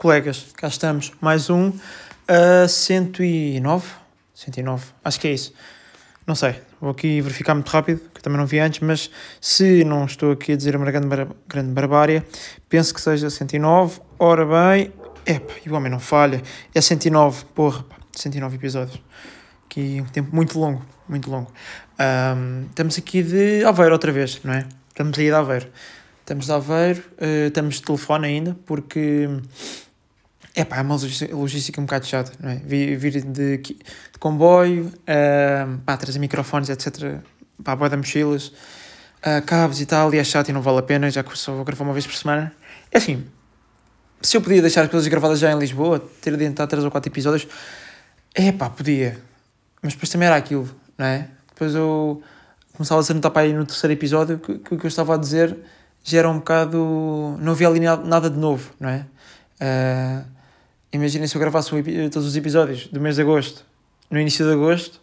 colegas, cá estamos, mais um, uh, 109, 109, acho que é isso, não sei, vou aqui verificar muito rápido, que também não vi antes, mas se não estou aqui a dizer uma grande, bar grande barbárie, penso que seja 109, ora bem, epa, e o homem não falha, é 109, porra, 109 episódios, aqui um tempo muito longo, muito longo. Um, estamos aqui de Aveiro outra vez, não é? Estamos aí de Aveiro. Estamos de Aveiro, uh, estamos de telefone ainda, porque é pá, é uma logística um bocado chata, não é? Vir, de, de comboio, uh, pá, trazer microfones, etc. Pá, boia de mochilas, uh, cabos e tal, e é chato e não vale a pena, já que só vou gravar uma vez por semana. É assim, se eu podia deixar as coisas gravadas já em Lisboa, ter adiantado 3 ou 4 episódios, é pá, podia. Mas depois também era aquilo, não é? Depois eu começava a ser notar para aí no terceiro episódio que, que o que eu estava a dizer já era um bocado. não havia ali nada de novo, não é? Uh, Imaginem se eu gravasse todos os episódios do mês de agosto, no início de agosto,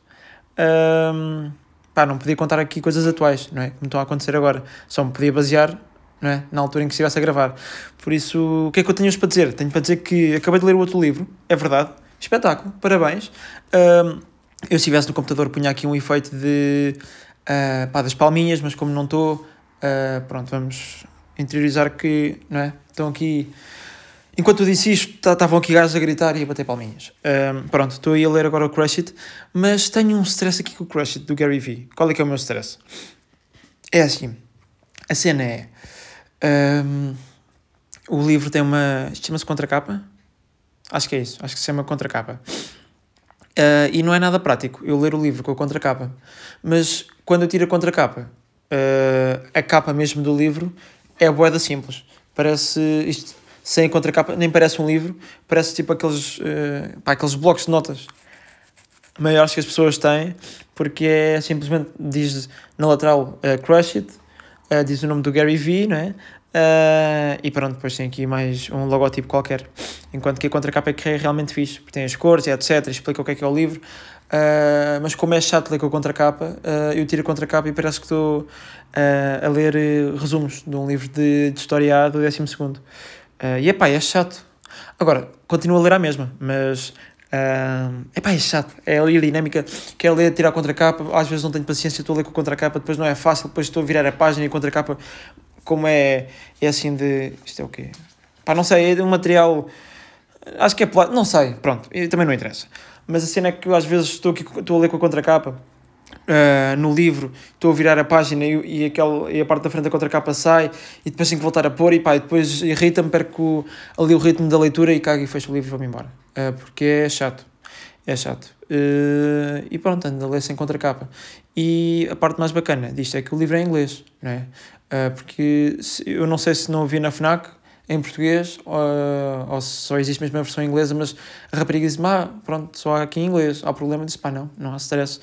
um, pá, não podia contar aqui coisas atuais, não é? Como estão a acontecer agora. Só me podia basear não é? na altura em que estivesse a gravar. Por isso, o que é que eu tenho para dizer? Tenho para dizer que acabei de ler o outro livro, é verdade, espetáculo, parabéns. Um, eu, se estivesse no computador, punha aqui um efeito de uh, pá, das palminhas, mas como não estou, uh, pronto, vamos interiorizar que não é? estão aqui Enquanto eu disse isto, estavam aqui gajos a gritar e a bater palminhas. Um, pronto, estou aí a ler agora o Crush It, mas tenho um stress aqui com o Crush It do Gary Vee. Qual é que é o meu stress? É assim, a cena é... Um, o livro tem uma... chama-se contracapa? Acho que é isso, acho que se chama contracapa. Uh, e não é nada prático eu ler o livro com a contracapa. Mas quando eu tiro a contracapa, uh, a capa mesmo do livro é boeda simples. Parece... isto sem contracapa, nem parece um livro, parece tipo aqueles, uh, pá, aqueles blocos de notas maiores que as pessoas têm, porque é simplesmente, diz na lateral uh, Crush It, uh, diz o nome do Gary Vee, não é? Uh, e pronto, depois tem aqui mais um logotipo qualquer. Enquanto que a contracapa é que é realmente fixe, porque tem as cores, etc. Explica o que é que é o livro. Uh, mas como é chato ler com a contracapa, uh, eu tiro a contracapa e parece que estou a ler resumos de um livro de, de história A do 12 segundo. Uh, e epá, é chato. Agora, continuo a ler a mesma, mas uh, epá, é chato. É ali a dinâmica, quero ler, tirar a contracapa, às vezes não tenho paciência, estou a ler com a contracapa, depois não é fácil, depois estou a virar a página e a contracapa, como é, é assim de. Isto é o quê? Pá, não sei, é de um material. Acho que é plástico, não sei, pronto, também não interessa. Mas a cena é que eu às vezes estou, aqui, estou a ler com a contracapa uh, no livro, estou a virar a página e, e, aquele, e a parte da frente da contracapa sai e depois tenho que voltar a pôr e pá, e depois irrita-me, perco ali o ritmo da leitura e cago e fecho o livro e vou-me embora. Uh, porque é chato. É chato. Uh, e pronto, ando a ler sem contracapa. E a parte mais bacana disto é que o livro é em inglês, não é? Porque se, eu não sei se não ouvi na FNAC em português ou, ou só existe mesmo a versão inglesa, mas a rapariga disse: ah, pronto, só há aqui em inglês. Há problema? Disse: pá, não, não há stress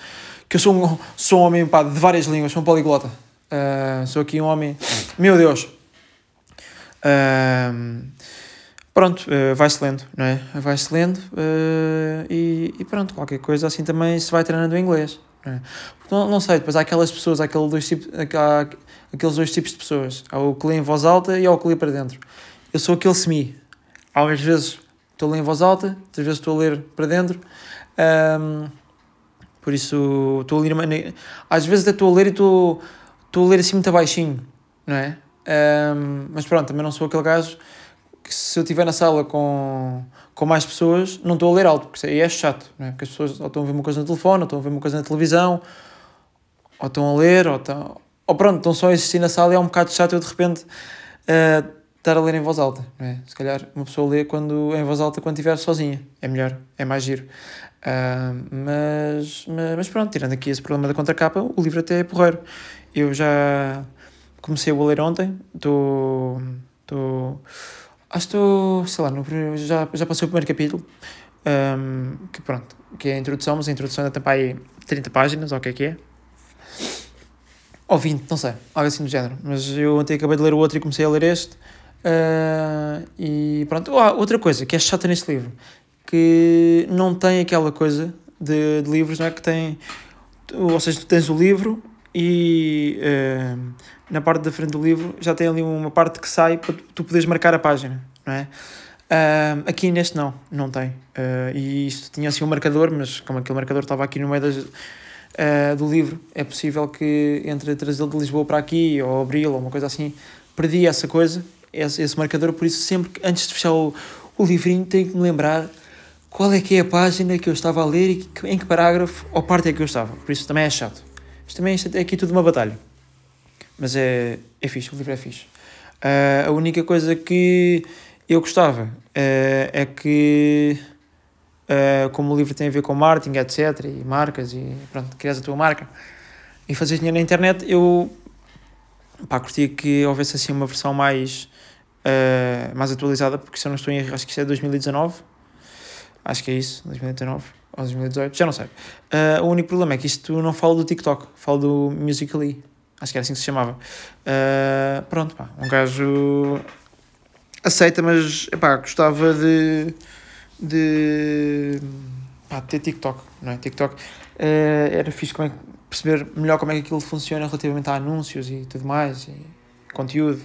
que eu sou um, sou um homem pá, de várias línguas, sou um poliglota. Uh, sou aqui um homem. Meu Deus! Uh, pronto, uh, vai-se lendo, não é? Vai-se lendo e, e, pronto, qualquer coisa assim também se vai treinando em inglês. Não, é? não, sei, depois há aquelas pessoas, há aqueles dois, tipos, aqueles dois tipos de pessoas. Há o que lê em voz alta e há o que lê para dentro. Eu sou aquele semi. Algumas vezes estou a ler em voz alta, outras vezes estou a ler para dentro. Um, por isso, estou a ler. Às vezes até estou a ler e estou, estou a ler assim muito baixinho, não é? Um, mas pronto, também não sou aquele gajo que se eu estiver na sala com, com mais pessoas, não estou a ler alto, porque aí é chato, não é? Porque as pessoas estão a ver uma coisa no telefone, ou estão a ver uma coisa na televisão, ou estão a ler, ou estão. Ou pronto, estão só a existir na sala e é um bocado chato eu de repente uh, estar a ler em voz alta, não é? Se calhar uma pessoa lê quando, em voz alta quando estiver sozinha, é melhor, é mais giro. Uh, mas, mas, mas, pronto, tirando aqui esse problema da contracapa, o livro até é porreiro. Eu já comecei a ler ontem, estou. acho que estou, sei lá, no, já, já passei o primeiro capítulo, um, que pronto, que é a introdução, mas a introdução ainda tem para aí 30 páginas, ou o que é que é. Ou 20, não sei, algo assim do género. Mas eu ontem acabei de ler o outro e comecei a ler este. Uh, e pronto, outra coisa que é chata neste livro que não tem aquela coisa de, de livros, não é? Que tem. Ou seja, tu tens o livro e uh, na parte da frente do livro já tem ali uma parte que sai para tu poderes marcar a página, não é? Uh, aqui neste não, não tem. Uh, e isto tinha assim um marcador, mas como aquele marcador estava aqui no meio das, uh, do livro, é possível que entre trazê-lo de Lisboa para aqui, ou Abril, ou uma coisa assim, perdi essa coisa, esse, esse marcador, por isso sempre que antes de fechar o, o livrinho tenho que me lembrar qual é que é a página que eu estava a ler e que, em que parágrafo ou parte é que eu estava. Por isso também é chato. Isto também é aqui tudo uma batalha. Mas é, é fixe, o livro é fixe. Uh, a única coisa que eu gostava uh, é que, uh, como o livro tem a ver com marketing, etc., e marcas, e pronto, crias a tua marca e fazer dinheiro na internet, eu pá, curtia que houvesse assim uma versão mais, uh, mais atualizada, porque se eu não estou em erro, acho que isso é 2019, acho que é isso, 2019 ou 2018, já não sei. o único problema é que isto não fala do TikTok, fala do Musical.ly, acho que era assim que se chamava. pronto, pá, um gajo aceita, mas epá, gostava de, de pá, ter TikTok, não é? TikTok uh, era fixe como é, perceber melhor como é que aquilo funciona relativamente a anúncios e tudo mais, e conteúdo.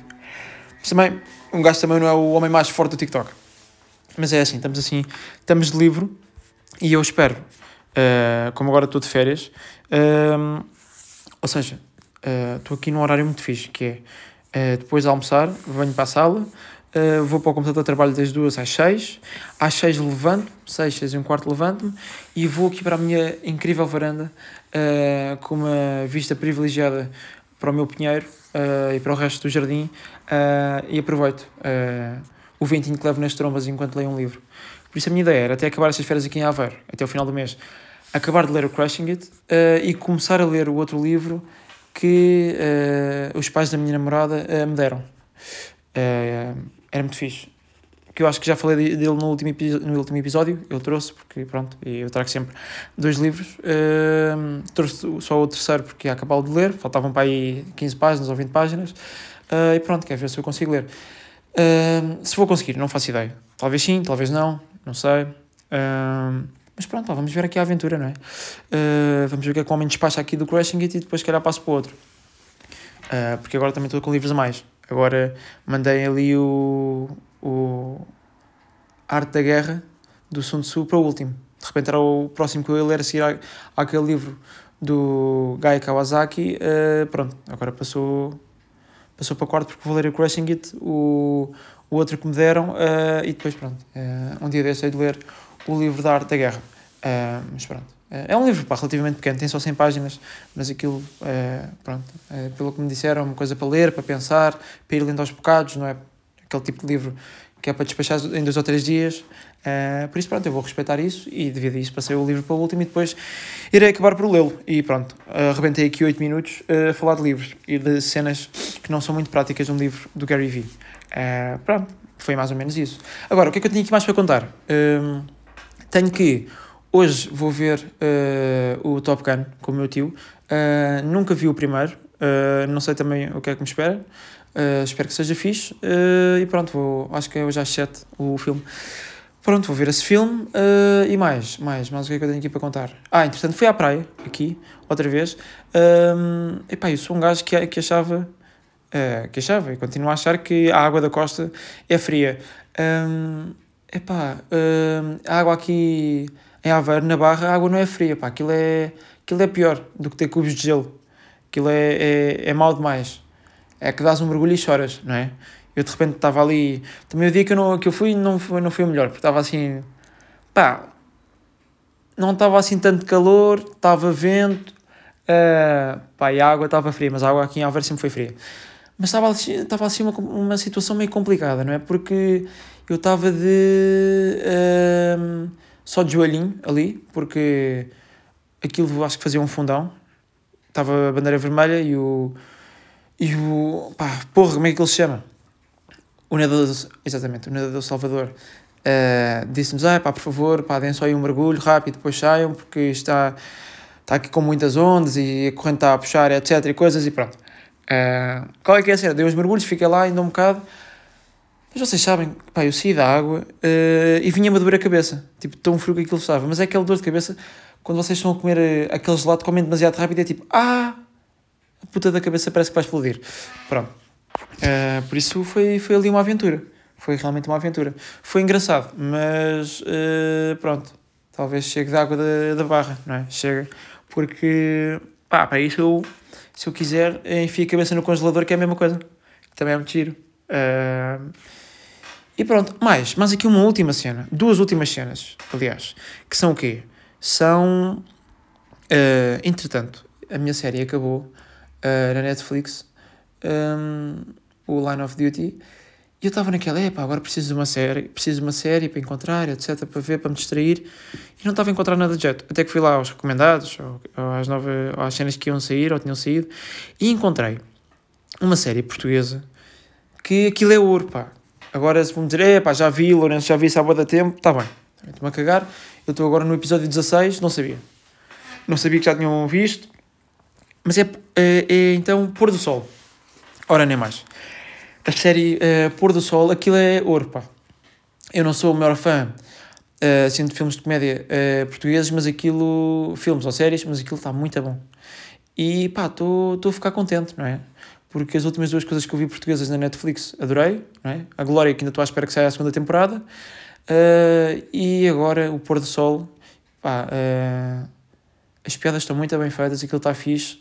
Mas também, um gajo também não é o homem mais forte do TikTok. Mas é assim, estamos assim, estamos de livro e eu espero, uh, como agora estou de férias, uh, ou seja, estou aqui num horário muito fixe, que é depois de almoçar, venho para a sala, Uh, vou para o computador, trabalho das duas às seis. Às seis levanto, seis, seis e um quarto levanto-me e vou aqui para a minha incrível varanda uh, com uma vista privilegiada para o meu pinheiro uh, e para o resto do jardim e aproveito o ventinho que levo nas trombas enquanto leio um livro. Por isso a minha ideia era até acabar estas férias aqui em Aveiro, até o final do mês, acabar de ler o Crushing It e começar a ler o outro livro que os pais da minha namorada me deram era muito fixe. Que eu acho que já falei dele no último, no último episódio, eu trouxe, porque pronto, eu trago sempre dois livros. Uh, trouxe só o terceiro porque ia acabá-lo de ler, faltavam para aí 15 páginas ou 20 páginas. Uh, e pronto, quero ver se eu consigo ler. Uh, se vou conseguir, não faço ideia. Talvez sim, talvez não, não sei. mas pronto, vamos ver aqui a aventura, não é? vamos ver o que é que o homem despacha aqui do Crashing It e depois, se calhar, passo para o outro. porque agora também estou com livros a mais. Agora mandei ali o, o Arte da Guerra do Sun Tzu para o último. De repente era o próximo que eu ia ler a seguir àquele livro do Guy Kawasaki. Uh, pronto, agora passou, passou para quarto porque vou ler o Crushing It, o, o outro que me deram, uh, e depois pronto. Uh, um dia deixei de ler o livro da Arte da Guerra. mas pronto. É um livro pá, relativamente pequeno, tem só 100 páginas, mas aquilo, pronto, pelo que me disseram, é uma coisa para ler, para pensar, para ir lendo aos bocados, não é aquele tipo de livro que é para despachar em dois ou três dias. É, por isso, pronto, eu vou respeitar isso e devido a isso passei o livro para o último e depois irei acabar por lê-lo. E pronto, arrebentei aqui 8 minutos a falar de livros e de cenas que não são muito práticas de um livro do Gary Vee. É, pronto, foi mais ou menos isso. Agora, o que é que eu tinha aqui mais para contar? Hum, tenho que Hoje vou ver uh, o Top Gun com o meu tio. Uh, nunca vi o primeiro, uh, não sei também o que é que me espera. Espero que seja fixe. e pronto, vou, acho que é hoje às 7 o filme. Pronto, vou ver esse filme e mais, mais, mais o que é que eu tenho aqui para contar? Ah, entretanto fui à praia, aqui, outra vez. Um, epá, eu sou um gajo que, que achava, que achava e continuo a achar que a água da costa é fria. Um, epá, a água aqui em Aveiro, na Barra, a água não é fria, pá, aquilo é, aquilo é pior do que ter cubos de gelo. Aquilo é, é, é mau demais. É que dás um mergulho e choras, não é? Eu de repente estava ali. Também o dia que eu, não, que eu fui não foi, não foi o melhor, porque estava assim. pá. Não estava assim tanto calor, estava vento, uh, pá, e a água estava fria, mas a água aqui em Aveiro sempre foi fria. Mas estava, estava assim uma, uma situação meio complicada, não é? Porque eu estava de. Uh, só de joelhinho ali, porque aquilo acho que fazia um fundão. Estava a bandeira vermelha e o. E o. pá, porra, como é que ele se chama? O nadador. Exatamente, o nadador Salvador. Uh, disse-nos: ah, pá, por favor, pá, deem só aí um mergulho rápido, depois saiam, porque está, está aqui com muitas ondas e a corrente está a puxar, etc. e coisas, e pronto. Uh, qual é que é a cena? Dei os mergulhos, fiquei lá ainda um bocado mas vocês sabem, pá, eu saí da água uh, e vinha-me a doer a cabeça. Tipo, tão frio que aquilo estava. Mas é aquela dor de cabeça quando vocês estão a comer aquele gelado, comem demasiado rápido é tipo, ah, a puta da cabeça parece que vai explodir. Pronto. Uh, por isso foi, foi ali uma aventura. foi realmente uma aventura. Foi engraçado, mas uh, pronto, talvez chegue de água da, da barra, não é? Chega, porque, pá, para isso eu, se eu quiser, enfio a cabeça no congelador, que é a mesma coisa, também é muito giro. Uh, e pronto, mais, mais aqui uma última cena, duas últimas cenas, aliás, que são o quê? São, uh, entretanto, a minha série acabou na Netflix, um, o Line of Duty, e eu estava naquela, epá, agora preciso de uma série, preciso de uma série para encontrar, etc, para ver, para me distrair, e não estava a encontrar nada de jeito. Até que fui lá aos recomendados, ou, ou às, novas, ou às cenas que iam sair, ou tinham saído, e encontrei uma série portuguesa que aquilo é ouro, pá. Agora se vão dizer, epá, já vi, Lourenço, já vi há boa tempo, está bem, estou-me a cagar, eu estou agora no episódio 16, não sabia. Não sabia que já tinham visto, mas é, é, é então Pôr do Sol. Ora, nem mais a série uh, Pôr do Sol, aquilo é ouro, pá. Eu não sou o maior fã uh, assim, de filmes de comédia uh, portugueses, mas aquilo, filmes ou séries, mas aquilo está muito bom. E pá, estou a ficar contente, não é? Porque as últimas duas coisas que eu vi portuguesas na Netflix adorei, não é? A Glória, que ainda estou à espera que saia a segunda temporada, uh, e agora o Pôr do Sol, pá, as piadas estão muito bem feitas, aquilo está fixe.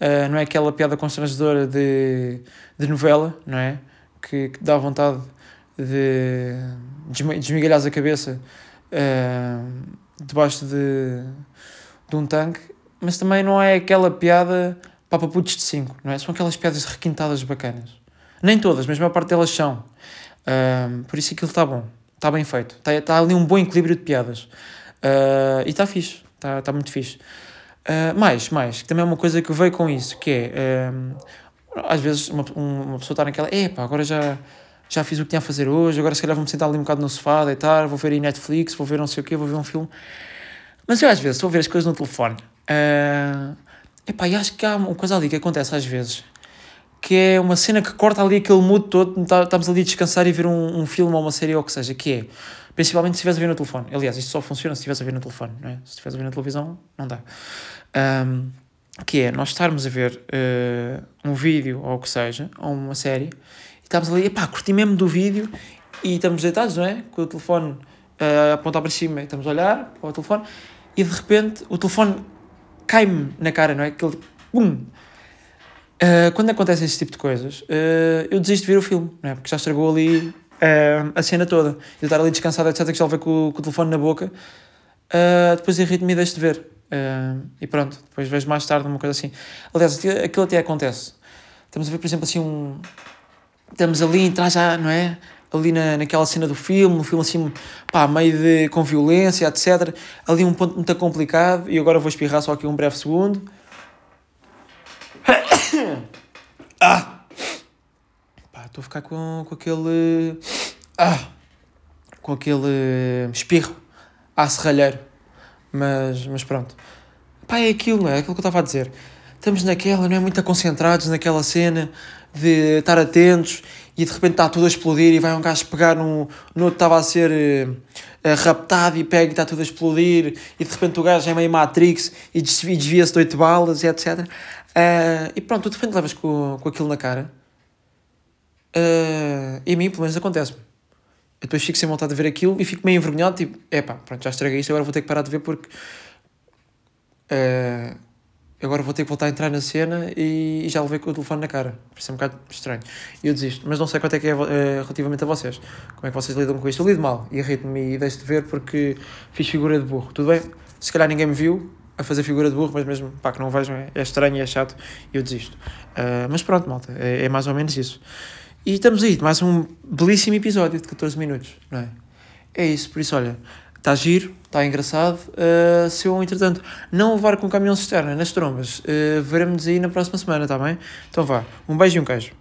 Uh, não é aquela piada constrangedora de, de novela, não é? Que, que dá vontade de desmigalhar a cabeça uh, debaixo de, de um tanque, mas também não é aquela piada para putos de 5, não é? São aquelas piadas requintadas bacanas. Nem todas, mas a maior parte delas são. Uh, por isso aquilo está bom, está bem feito. Está, está ali um bom equilíbrio de piadas. E está fixe, está, está muito fixe. Uh, mais, mais, que também é uma coisa que veio com isso, que é, um, às vezes uma, uma pessoa está naquela, epá, agora já, já fiz o que tinha a fazer hoje, agora se calhar vou-me sentar ali um bocado no sofá, deitar, vou ver aí Netflix, vou ver não sei o quê, vou ver um filme. Mas eu às vezes estou a ver as coisas no telefone. Uh, epá, e acho que há uma coisa ali que acontece às vezes, que é uma cena que corta ali aquele mood todo, estamos ali a descansar e ver um, um filme ou uma série ou o que seja, que é, principalmente se estiveres a ver no telefone. Aliás, isto só funciona se estiveres a ver no telefone, não é? Se estiveres a ver na televisão, não dá. Um, que é nós estarmos a ver uh, um vídeo ou o que seja, ou uma série, e estamos ali, pá, curti mesmo do vídeo e estamos deitados, não é? Com o telefone uh, apontar para cima e estamos a olhar para o telefone e de repente o telefone cai-me na cara, não é? Aquele pum! Uh, quando acontece esse tipo de coisas, uh, eu desisto de ver o filme, não é? Porque já estragou ali uh, a cena toda. Eu estar ali descansado, etc., que já levei com, com o telefone na boca, depois irrito-me e deixo de ver. Uh, e pronto, depois vejo mais tarde uma coisa assim. Aliás, aquilo até acontece. Estamos a ver, por exemplo, assim um. Estamos ali, entrar já, não é? Ali na, naquela cena do filme, um filme assim, pá, meio de. com violência, etc. Ali um ponto muito complicado, e agora vou espirrar só aqui um breve segundo. ah! Estou a ficar com, com aquele. Ah! Com aquele espirro à serralheiro. Mas, mas pronto. Pá, é aquilo, não é? Aquilo que eu estava a dizer. Estamos naquela, não é? Muito concentrados naquela cena de estar atentos e de repente está tudo a explodir e vai um gajo pegar no, no outro estava a ser uh, raptado e pega e está tudo a explodir e de repente o gajo é meio Matrix e desvia-se de oito balas e etc. Uh, eh, e pronto, tu de repente levas com, com aquilo na cara. Uh, e a mim, pelo menos, acontece-me depois fico sem vontade de ver aquilo e fico meio envergonhado, tipo, é pá, pronto, já estraguei isto, agora vou ter que parar de ver porque uh, agora vou ter que voltar a entrar na cena e, e já levei com o telefone na cara. Parece um bocado estranho. E eu desisto, mas não sei quanto é que é uh, relativamente a vocês. Como é que vocês lidam com isto? Eu lido mal e irrito-me e deixo de ver porque fiz figura de burro. Tudo bem? Se calhar ninguém me viu a fazer figura de burro, mas mesmo pá, que não vejam é, é estranho e é chato e eu desisto. Uh, mas pronto, malta, é, é mais ou menos isso. E estamos aí, mais um belíssimo episódio de 14 minutos, não é? É isso, por isso, olha, está giro, está engraçado. Uh, se eu, entretanto, não levar com caminhão cisterna nas trombas, uh, veremos aí na próxima semana, está bem? Então vá, um beijo e um queijo.